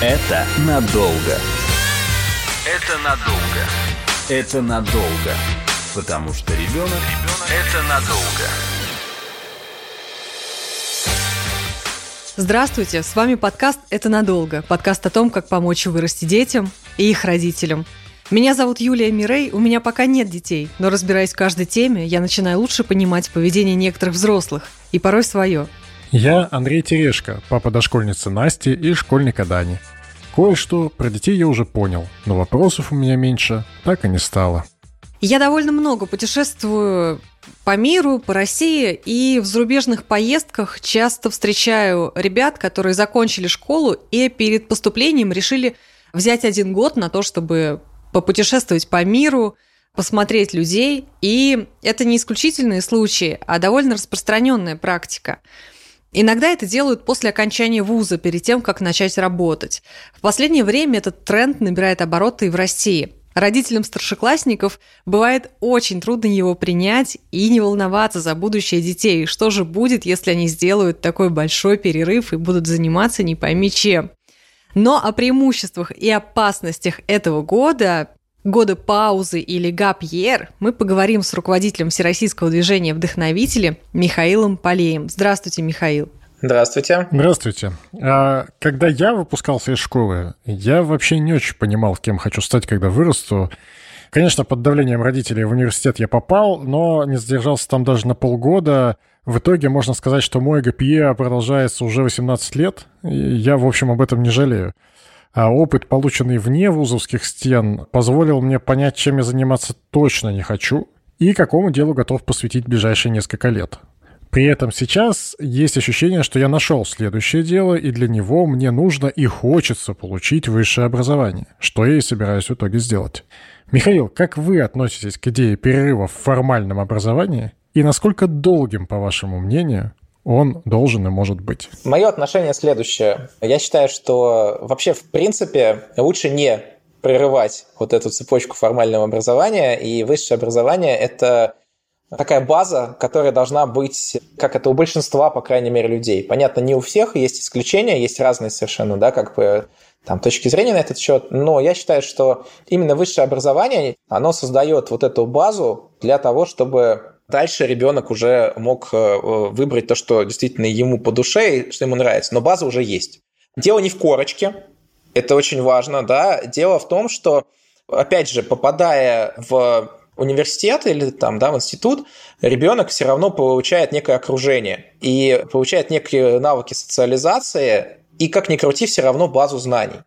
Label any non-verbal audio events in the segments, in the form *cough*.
Это надолго. Это надолго. Это надолго. Потому что ребенок, ребенок это надолго. Здравствуйте, с вами подкаст «Это надолго». Подкаст о том, как помочь вырасти детям и их родителям. Меня зовут Юлия Мирей, у меня пока нет детей, но разбираясь в каждой теме, я начинаю лучше понимать поведение некоторых взрослых, и порой свое. Я Андрей Терешко, папа дошкольницы Насти и школьника Дани. Кое-что про детей я уже понял, но вопросов у меня меньше так и не стало. Я довольно много путешествую по миру, по России, и в зарубежных поездках часто встречаю ребят, которые закончили школу и перед поступлением решили взять один год на то, чтобы попутешествовать по миру, посмотреть людей. И это не исключительные случаи, а довольно распространенная практика. Иногда это делают после окончания вуза, перед тем, как начать работать. В последнее время этот тренд набирает обороты и в России. Родителям старшеклассников бывает очень трудно его принять и не волноваться за будущее детей. Что же будет, если они сделают такой большой перерыв и будут заниматься не пойми чем? Но о преимуществах и опасностях этого года, года паузы или гапьер, мы поговорим с руководителем Всероссийского движения «Вдохновители» Михаилом Полеем. Здравствуйте, Михаил. Здравствуйте. Здравствуйте. А, когда я выпускался из школы, я вообще не очень понимал, кем хочу стать, когда вырасту. Конечно, под давлением родителей в университет я попал, но не задержался там даже на полгода. В итоге можно сказать, что мой ГПЕ продолжается уже 18 лет, и я, в общем, об этом не жалею. А опыт, полученный вне вузовских стен, позволил мне понять, чем я заниматься точно не хочу и какому делу готов посвятить ближайшие несколько лет. При этом сейчас есть ощущение, что я нашел следующее дело, и для него мне нужно и хочется получить высшее образование, что я и собираюсь в итоге сделать. Михаил, как вы относитесь к идее перерыва в формальном образовании и насколько долгим, по вашему мнению, он должен и может быть? Мое отношение следующее. Я считаю, что вообще, в принципе, лучше не прерывать вот эту цепочку формального образования, и высшее образование – это такая база, которая должна быть, как это у большинства, по крайней мере, людей. Понятно, не у всех, есть исключения, есть разные совершенно, да, как бы там, точки зрения на этот счет, но я считаю, что именно высшее образование, оно создает вот эту базу для того, чтобы Дальше ребенок уже мог э, выбрать то, что действительно ему по душе что ему нравится. Но база уже есть. Дело не в корочке, это очень важно, да. Дело в том, что, опять же, попадая в университет или там, да, в институт, ребенок все равно получает некое окружение и получает некие навыки социализации, и как ни крути, все равно базу знаний.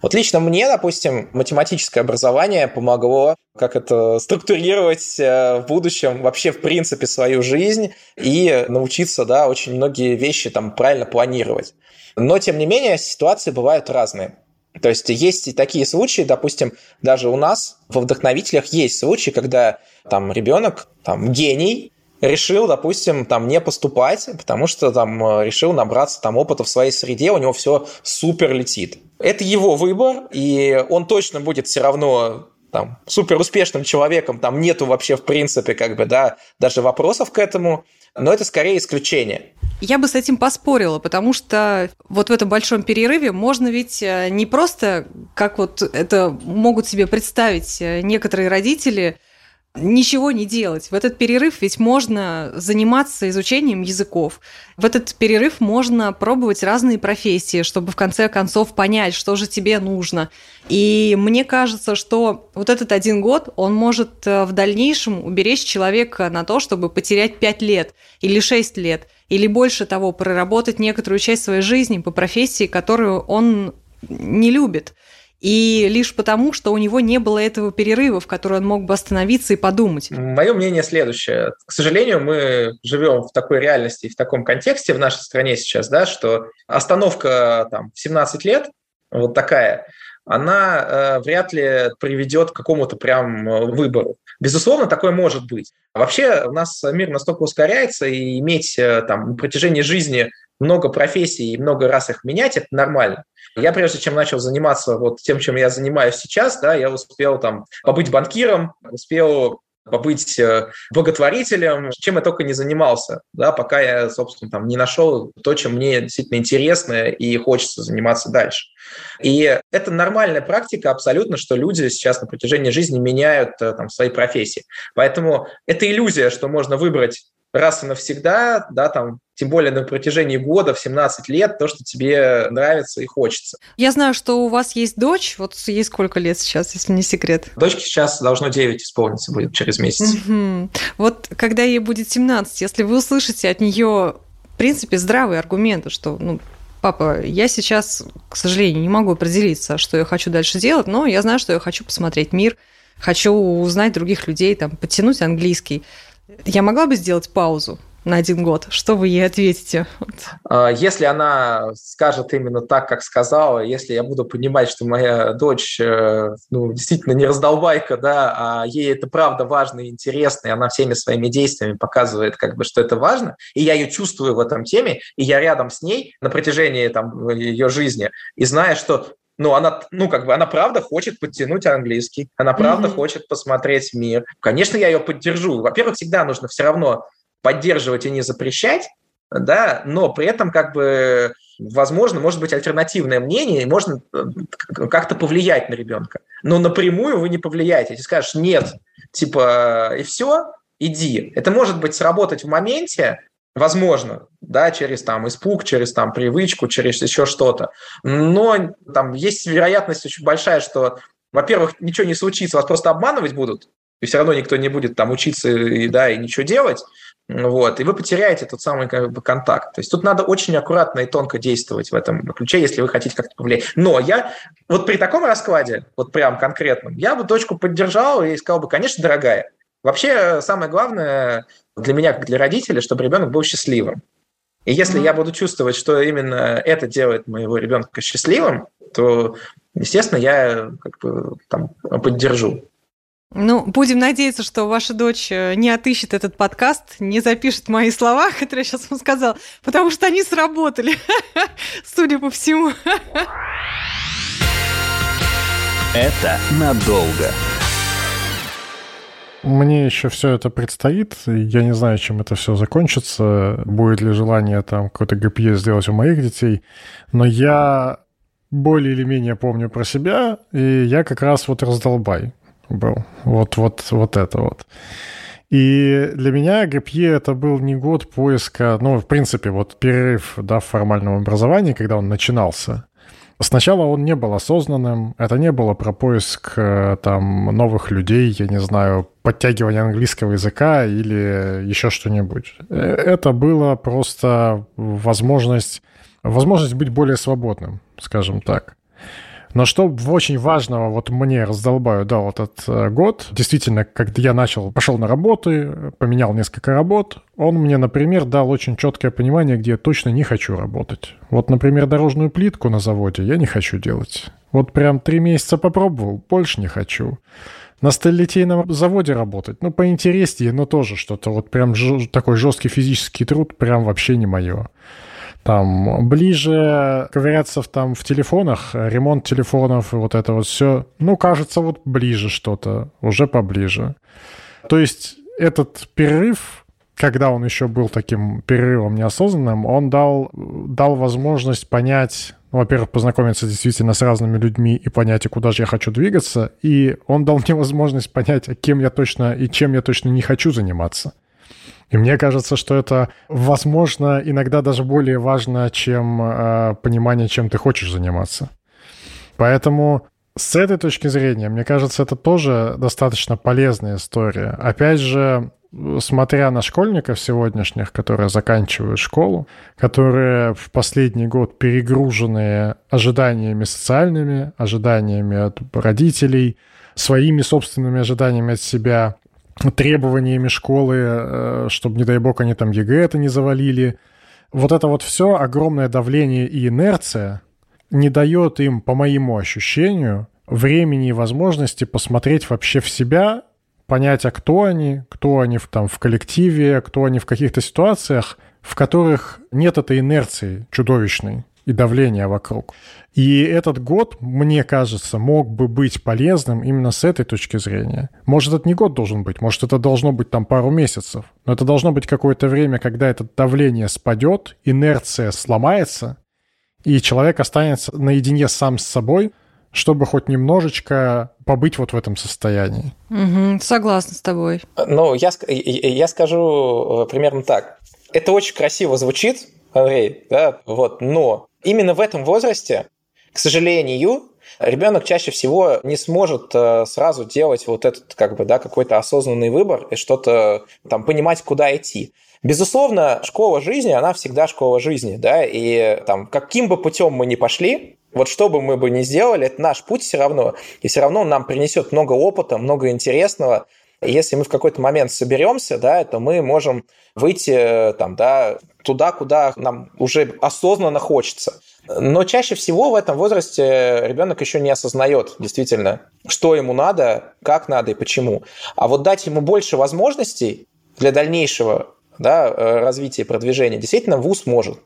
Вот лично мне, допустим, математическое образование помогло как это структурировать э, в будущем вообще в принципе свою жизнь и научиться, да, очень многие вещи там правильно планировать. Но, тем не менее, ситуации бывают разные. То есть есть и такие случаи, допустим, даже у нас во вдохновителях есть случаи, когда там ребенок, там гений, решил, допустим, там не поступать, потому что там э, решил набраться там опыта в своей среде, у него все супер летит. Это его выбор, и он точно будет все равно там, супер успешным человеком, там нету вообще в принципе как бы, да, даже вопросов к этому, но это скорее исключение. Я бы с этим поспорила, потому что вот в этом большом перерыве можно ведь э, не просто, как вот это могут себе представить э, некоторые родители, ничего не делать. В этот перерыв ведь можно заниматься изучением языков. В этот перерыв можно пробовать разные профессии, чтобы в конце концов понять, что же тебе нужно. И мне кажется, что вот этот один год, он может э, в дальнейшем уберечь человека на то, чтобы потерять 5 лет или 6 лет, или больше того, проработать некоторую часть своей жизни по профессии, которую он не любит. И лишь потому, что у него не было этого перерыва, в который он мог бы остановиться и подумать. Мое мнение следующее. К сожалению, мы живем в такой реальности и в таком контексте в нашей стране сейчас, да, что остановка там, в 17 лет, вот такая, она э, вряд ли приведет к какому-то прям э, выбору. Безусловно, такое может быть. Вообще у нас мир настолько ускоряется, и иметь э, там, на протяжении жизни много профессий и много раз их менять – это нормально. Я прежде чем начал заниматься вот тем, чем я занимаюсь сейчас, да, я успел там побыть банкиром, успел побыть э, благотворителем, чем я только не занимался, да, пока я, собственно, там не нашел то, чем мне действительно интересно и хочется заниматься дальше. И это нормальная практика абсолютно, что люди сейчас на протяжении жизни меняют э, там, свои профессии. Поэтому это иллюзия, что можно выбрать раз и навсегда, да, там, тем более на протяжении года, в 17 лет, то, что тебе нравится и хочется. Я знаю, что у вас есть дочь, вот ей сколько лет сейчас, если не секрет? Дочке сейчас должно 9 исполниться будет через месяц. Угу. Вот когда ей будет 17, если вы услышите от нее, в принципе, здравые аргументы, что, ну, папа, я сейчас, к сожалению, не могу определиться, что я хочу дальше делать, но я знаю, что я хочу посмотреть мир, хочу узнать других людей, там, подтянуть английский. Я могла бы сделать паузу на один год? Что вы ей ответите? А, если она скажет именно так, как сказала, если я буду понимать, что моя дочь э, ну, действительно не раздолбайка, да, а ей это правда важно и интересно, и она всеми своими действиями показывает, как бы, что это важно, и я ее чувствую в этом теме, и я рядом с ней на протяжении там, ее жизни, и зная, что ну, она, ну, как бы, она правда хочет подтянуть английский, она правда mm-hmm. хочет посмотреть мир. Конечно, я ее поддержу. Во-первых, всегда нужно все равно поддерживать и не запрещать, да, но при этом как бы возможно, может быть альтернативное мнение, и можно э, как-то повлиять на ребенка. Но напрямую вы не повлияете. Если скажешь «нет», типа «и все», иди. Это может быть сработать в моменте, Возможно, да, через там испуг, через там привычку, через еще что-то. Но там есть вероятность очень большая, что, во-первых, ничего не случится, вас просто обманывать будут, и все равно никто не будет там учиться и, да, и ничего делать, вот, и вы потеряете тот самый как бы, контакт. То есть тут надо очень аккуратно и тонко действовать в этом ключе, если вы хотите как-то повлиять. Но я вот при таком раскладе, вот прям конкретном, я бы дочку поддержал и сказал бы, конечно, дорогая, Вообще, самое главное для меня, как для родителя, чтобы ребенок был счастливым. И если mm-hmm. я буду чувствовать, что именно это делает моего ребенка счастливым, то, естественно, я как бы там поддержу. Ну, будем надеяться, что ваша дочь э, не отыщет этот подкаст, не запишет мои слова, *laughs* которые я сейчас вам сказал, потому что они сработали, *laughs* судя по всему. Это надолго. Мне еще все это предстоит. Я не знаю, чем это все закончится. Будет ли желание там какой-то ГПЕ сделать у моих детей. Но я более или менее помню про себя, и я как раз вот раздолбай был. Вот, вот, вот это вот. И для меня ГПЕ это был не год поиска, ну, в принципе, вот перерыв да, в формальном образовании, когда он начинался. Сначала он не был осознанным, это не было про поиск э, там новых людей, я не знаю, подтягивание английского языка или еще что-нибудь. Э, это было просто возможность, возможность быть более свободным, скажем так. Но что очень важного вот мне раздолбаю дал этот э, год, действительно, когда я начал, пошел на работы, поменял несколько работ, он мне, например, дал очень четкое понимание, где я точно не хочу работать. Вот, например, дорожную плитку на заводе я не хочу делать. Вот прям три месяца попробовал, больше не хочу. На сталелитейном заводе работать, ну, поинтереснее, но тоже что-то вот прям такой жесткий физический труд прям вообще не мое. Там ближе ковыряться в, там, в телефонах, ремонт телефонов и вот это вот все, ну, кажется, вот ближе что-то, уже поближе. То есть этот перерыв, когда он еще был таким перерывом неосознанным, он дал, дал возможность понять, ну, во-первых, познакомиться действительно с разными людьми и понять, и куда же я хочу двигаться, и он дал мне возможность понять, кем я точно и чем я точно не хочу заниматься. И мне кажется, что это, возможно, иногда даже более важно, чем э, понимание, чем ты хочешь заниматься. Поэтому с этой точки зрения, мне кажется, это тоже достаточно полезная история. Опять же, смотря на школьников сегодняшних, которые заканчивают школу, которые в последний год перегружены ожиданиями социальными, ожиданиями от родителей, своими собственными ожиданиями от себя, требованиями школы, э, чтобы, не дай бог, они там ЕГЭ это не завалили. Вот это вот все огромное давление и инерция не дает им, по моему ощущению, времени и возможности посмотреть вообще в себя, понять, а кто они, кто они в, там в коллективе, кто они в каких-то ситуациях, в которых нет этой инерции чудовищной. И давление вокруг. И этот год, мне кажется, мог бы быть полезным именно с этой точки зрения. Может, это не год должен быть, может, это должно быть там пару месяцев, но это должно быть какое-то время, когда это давление спадет, инерция сломается, и человек останется наедине сам с собой, чтобы хоть немножечко побыть вот в этом состоянии. Угу, согласна с тобой. Ну, я, я скажу э, примерно так. Это очень красиво звучит, Андрей, да, вот, но именно в этом возрасте, к сожалению, ребенок чаще всего не сможет э, сразу делать вот этот, как бы, да, какой-то осознанный выбор и что-то там понимать, куда идти. Безусловно, школа жизни, она всегда школа жизни, да, и там каким бы путем мы ни пошли, вот что бы мы бы ни сделали, это наш путь все равно, и все равно он нам принесет много опыта, много интересного. Если мы в какой-то момент соберемся, да, то мы можем выйти там, да, туда, куда нам уже осознанно хочется. Но чаще всего в этом возрасте ребенок еще не осознает действительно, что ему надо, как надо и почему. А вот дать ему больше возможностей для дальнейшего да, э, развития и продвижения, действительно ВУЗ может.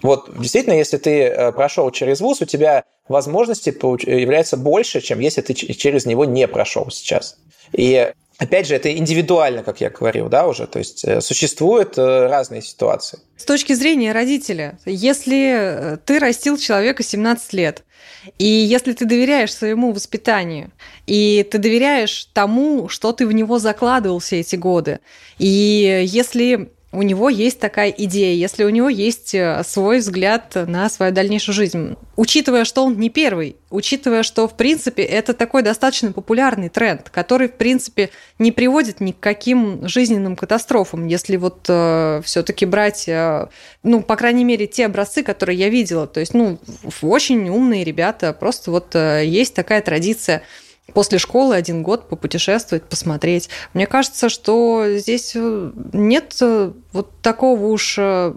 Вот действительно, если ты э, прошел через ВУЗ, у тебя возможностей является больше, чем если ты через него не прошел сейчас. И Опять же, это индивидуально, как я говорил, да, уже. То есть э, существуют разные ситуации. С точки зрения родителя, если ты растил человека 17 лет, и если ты доверяешь своему воспитанию, и ты доверяешь тому, что ты в него закладывал все эти годы, и если у него есть такая идея, если у него есть э, свой взгляд на свою дальнейшую жизнь. Учитывая, что он не первый, учитывая, что, в принципе, это такой достаточно популярный тренд, который, в принципе, не приводит ни к каким жизненным катастрофам, если вот э, все-таки брать, э, ну, по крайней мере, те образцы, которые я видела. То есть, ну, очень умные ребята, просто вот э, есть такая традиция после школы один год попутешествовать, посмотреть. Мне кажется, что здесь э, нет э, вот такого уж э,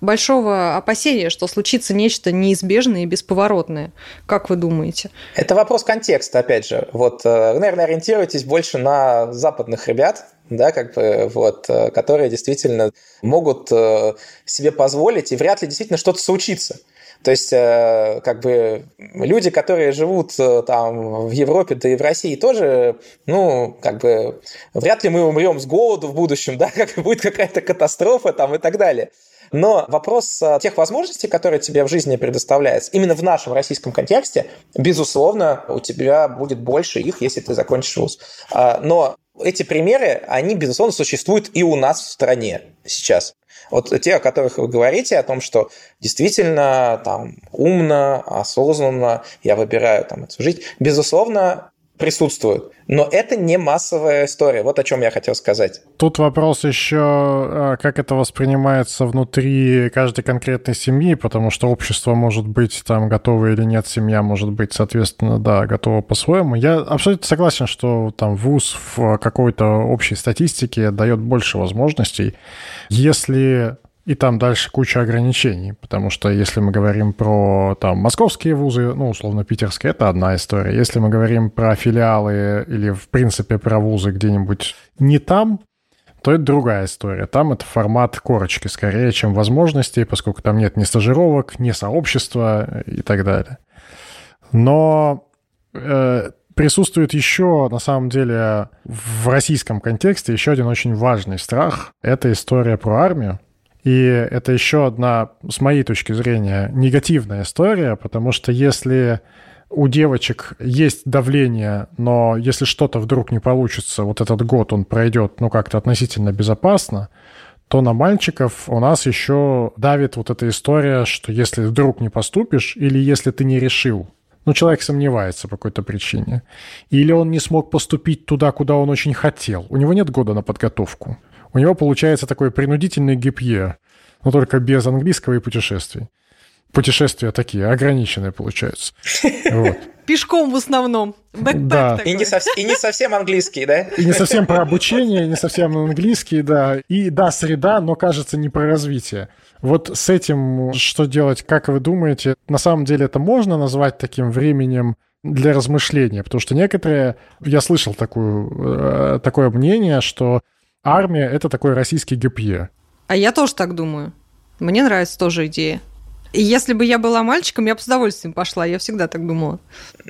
большого опасения, что случится нечто неизбежное и бесповоротное. Как вы думаете? Это вопрос контекста, опять же. Вот вы, наверное, ориентируетесь больше на западных ребят, да, как бы, вот, которые действительно могут себе позволить, и вряд ли действительно что-то случится. То есть, э, как бы, люди, которые живут э, там в Европе, да и в России тоже, ну, как бы, вряд ли мы умрем с голоду в будущем, *laughs* да, как будет какая-то катастрофа там и так далее. Но вопрос э, тех возможностей, которые тебе в жизни предоставляются, именно в нашем российском контексте, безусловно, у тебя будет больше их, если ты закончишь вуз. А, но эти примеры, они, безусловно, существуют и у нас в стране сейчас. Вот те, о которых вы говорите, о том, что действительно там умно, осознанно я выбираю там эту жизнь, безусловно, присутствуют. Но это не массовая история. Вот о чем я хотел сказать. Тут вопрос еще, а, как это воспринимается внутри каждой конкретной семьи, потому что общество может быть там готово или нет, семья может быть, соответственно, да, готова по-своему. Я абсолютно согласен, что там ВУЗ в какой-то общей статистике дает больше возможностей. Если и там дальше куча ограничений, потому что если мы говорим про там московские вузы, ну, условно, питерские, это одна история. Если мы говорим про филиалы или, в принципе, про вузы где-нибудь не там, то это другая история. Там это формат корочки скорее, чем возможностей, поскольку там нет ни стажировок, ни сообщества и так далее. Но э, присутствует еще, на самом деле, в российском контексте еще один очень важный страх. Это история про армию. И это еще одна, с моей точки зрения, негативная история, потому что если у девочек есть давление, но если что-то вдруг не получится, вот этот год он пройдет, ну, как-то относительно безопасно, то на мальчиков у нас еще давит вот эта история, что если вдруг не поступишь или если ты не решил, ну, человек сомневается по какой-то причине, или он не смог поступить туда, куда он очень хотел, у него нет года на подготовку, у него получается такой принудительный гипье, но только без английского и путешествий. Путешествия такие, ограниченные получаются. *laughs* Вот. Пешком в основном. да. И не, сов... и не совсем английский, да? И не совсем про обучение, не совсем английский, да. И да, среда, но кажется не про развитие. Вот с этим что делать, как вы думаете? На самом деле это можно назвать таким временем для размышления, потому что некоторые, я слышал такую, э, такое мнение, что армия — это такой российский ГПЕ. А я тоже так думаю. Мне нравится тоже идея. Если бы я была мальчиком, я бы с удовольствием пошла, я всегда так думала.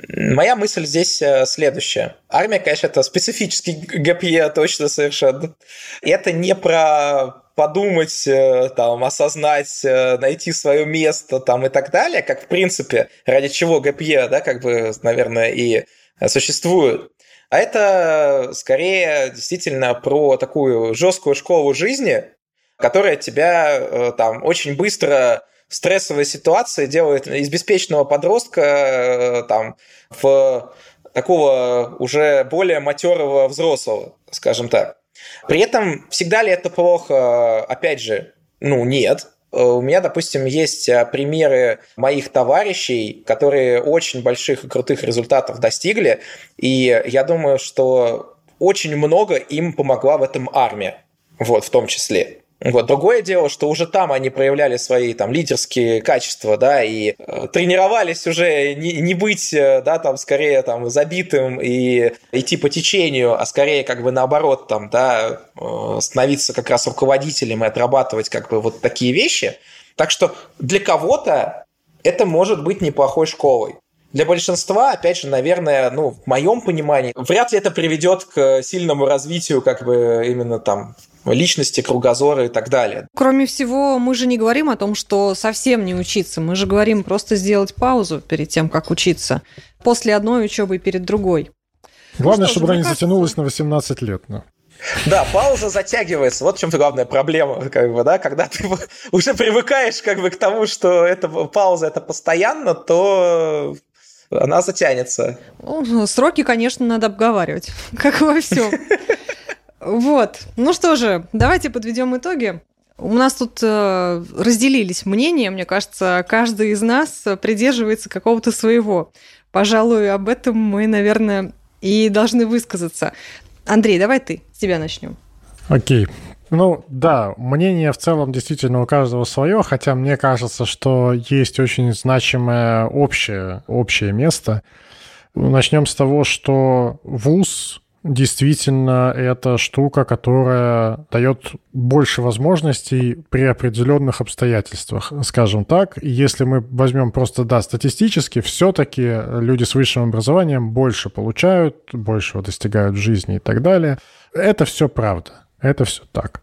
Моя мысль здесь э, следующая. Армия, конечно, это специфический ГПЕ, точно совершенно. И это не про подумать, э, там, осознать, э, найти свое место там, и так далее, как в принципе, ради чего ГПЕ, да, как бы, наверное, и существует. А это скорее действительно про такую жесткую школу жизни, которая тебя там очень быстро стрессовая ситуация делает из беспечного подростка э, там, в такого уже более матерого взрослого, скажем так. При этом всегда ли это плохо? Опять же, ну нет. У меня, допустим, есть э, примеры моих товарищей, которые очень больших и крутых результатов достигли, и я думаю, что очень много им помогла в этом армия, вот, в том числе. Вот. Другое дело, что уже там они проявляли свои там лидерские качества, да, и э, тренировались уже не, не быть, э, да, там, скорее там забитым и идти по течению, а скорее как бы наоборот там, да, э, становиться как раз руководителем и отрабатывать как бы вот такие вещи. Так что для кого-то это может быть неплохой школой. Для большинства, опять же, наверное, ну, в моем понимании, вряд ли это приведет к сильному развитию как бы именно там личности, кругозора и так далее. Кроме всего, мы же не говорим о том, что совсем не учиться. Мы же говорим просто сделать паузу перед тем, как учиться. После одной учебы перед другой. Главное, ну, чтобы она не затянулась на 18 лет. Ну. Да, пауза затягивается. Вот в чем главная проблема, как бы, да, когда ты уже привыкаешь как бы к тому, что эта пауза это постоянно, то она затянется. Ну, сроки, конечно, надо обговаривать, *laughs* как во всем. Вот. Ну что же, давайте подведем итоги. У нас тут э, разделились мнения, мне кажется, каждый из нас придерживается какого-то своего. Пожалуй, об этом мы, наверное, и должны высказаться. Андрей, давай ты, с тебя начнем. Окей. Ну да, мнение в целом действительно у каждого свое, хотя мне кажется, что есть очень значимое общее, общее место. Начнем с того, что ВУЗ действительно это штука, которая дает больше возможностей при определенных обстоятельствах, скажем так. Если мы возьмем просто, да, статистически, все-таки люди с высшим образованием больше получают, большего достигают в жизни и так далее. Это все правда, это все так.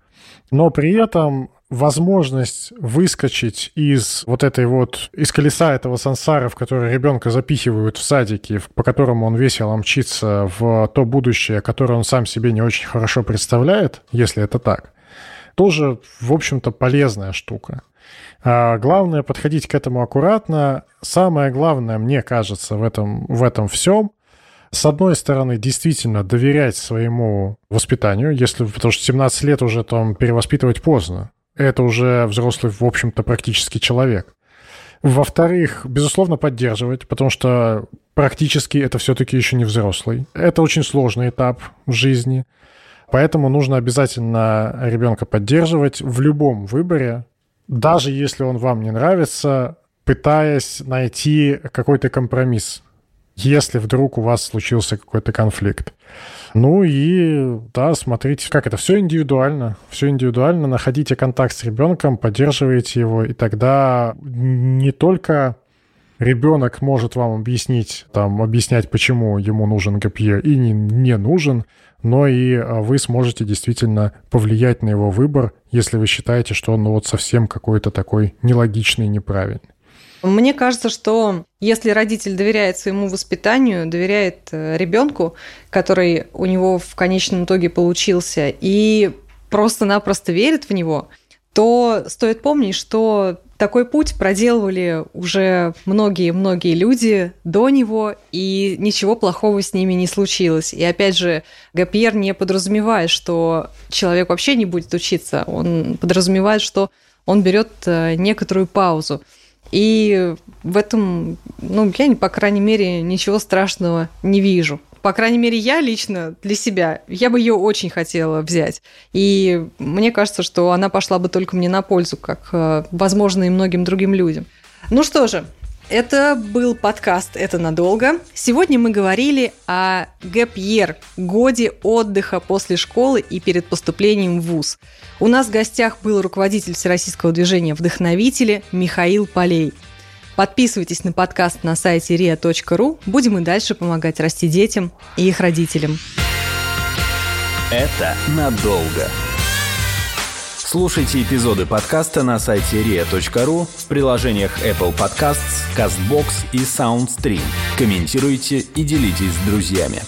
Но при этом возможность выскочить из вот этой вот, из колеса этого сансара, в который ребенка запихивают в садике, по которому он весело мчится в то будущее, которое он сам себе не очень хорошо представляет, если это так, тоже, в общем-то, полезная штука. А главное подходить к этому аккуратно. Самое главное, мне кажется, в этом, в этом всем с одной стороны, действительно доверять своему воспитанию, если, потому что 17 лет уже там перевоспитывать поздно это уже взрослый, в общем-то, практически человек. Во-вторых, безусловно, поддерживать, потому что практически это все-таки еще не взрослый. Это очень сложный этап в жизни. Поэтому нужно обязательно ребенка поддерживать в любом выборе, даже если он вам не нравится, пытаясь найти какой-то компромисс, если вдруг у вас случился какой-то конфликт. Ну и, да, смотрите, как это, все индивидуально, все индивидуально, находите контакт с ребенком, поддерживайте его, и тогда не только ребенок может вам объяснить, там, объяснять, почему ему нужен ГПЕ и не, не нужен, но и а, вы сможете действительно повлиять на его выбор, если вы считаете, что он ну, вот совсем какой-то такой нелогичный, неправильный. Мне кажется, что если родитель доверяет своему воспитанию, доверяет э, ребенку, который у него в конечном итоге получился, и просто-напросто верит в него, то стоит помнить, что такой путь проделывали уже многие-многие люди до него, и ничего плохого с ними не случилось. И опять же, Гапьер не подразумевает, что человек вообще не будет учиться. Он подразумевает, что он берет э, некоторую паузу. И в этом, ну, я, по крайней мере, ничего страшного не вижу. По крайней мере, я лично для себя, я бы ее очень хотела взять. И мне кажется, что она пошла бы только мне на пользу, как, э, возможно, и многим другим людям. Ну что же, Это был подкаст «Это надолго». Сегодня мы говорили о гэпьер, годе отдыха после школы и перед поступлением в ВУЗ. У нас в гостях был руководитель Всероссийского движения «Вдохновители» Михаил Полей. Подписывайтесь на подкаст на сайте ria.ru. Будем и дальше помогать расти детям и их родителям. Это надолго. Слушайте эпизоды подкаста на сайте ria.ru в приложениях Apple Podcasts, CastBox и SoundStream. Комментируйте и делитесь с друзьями.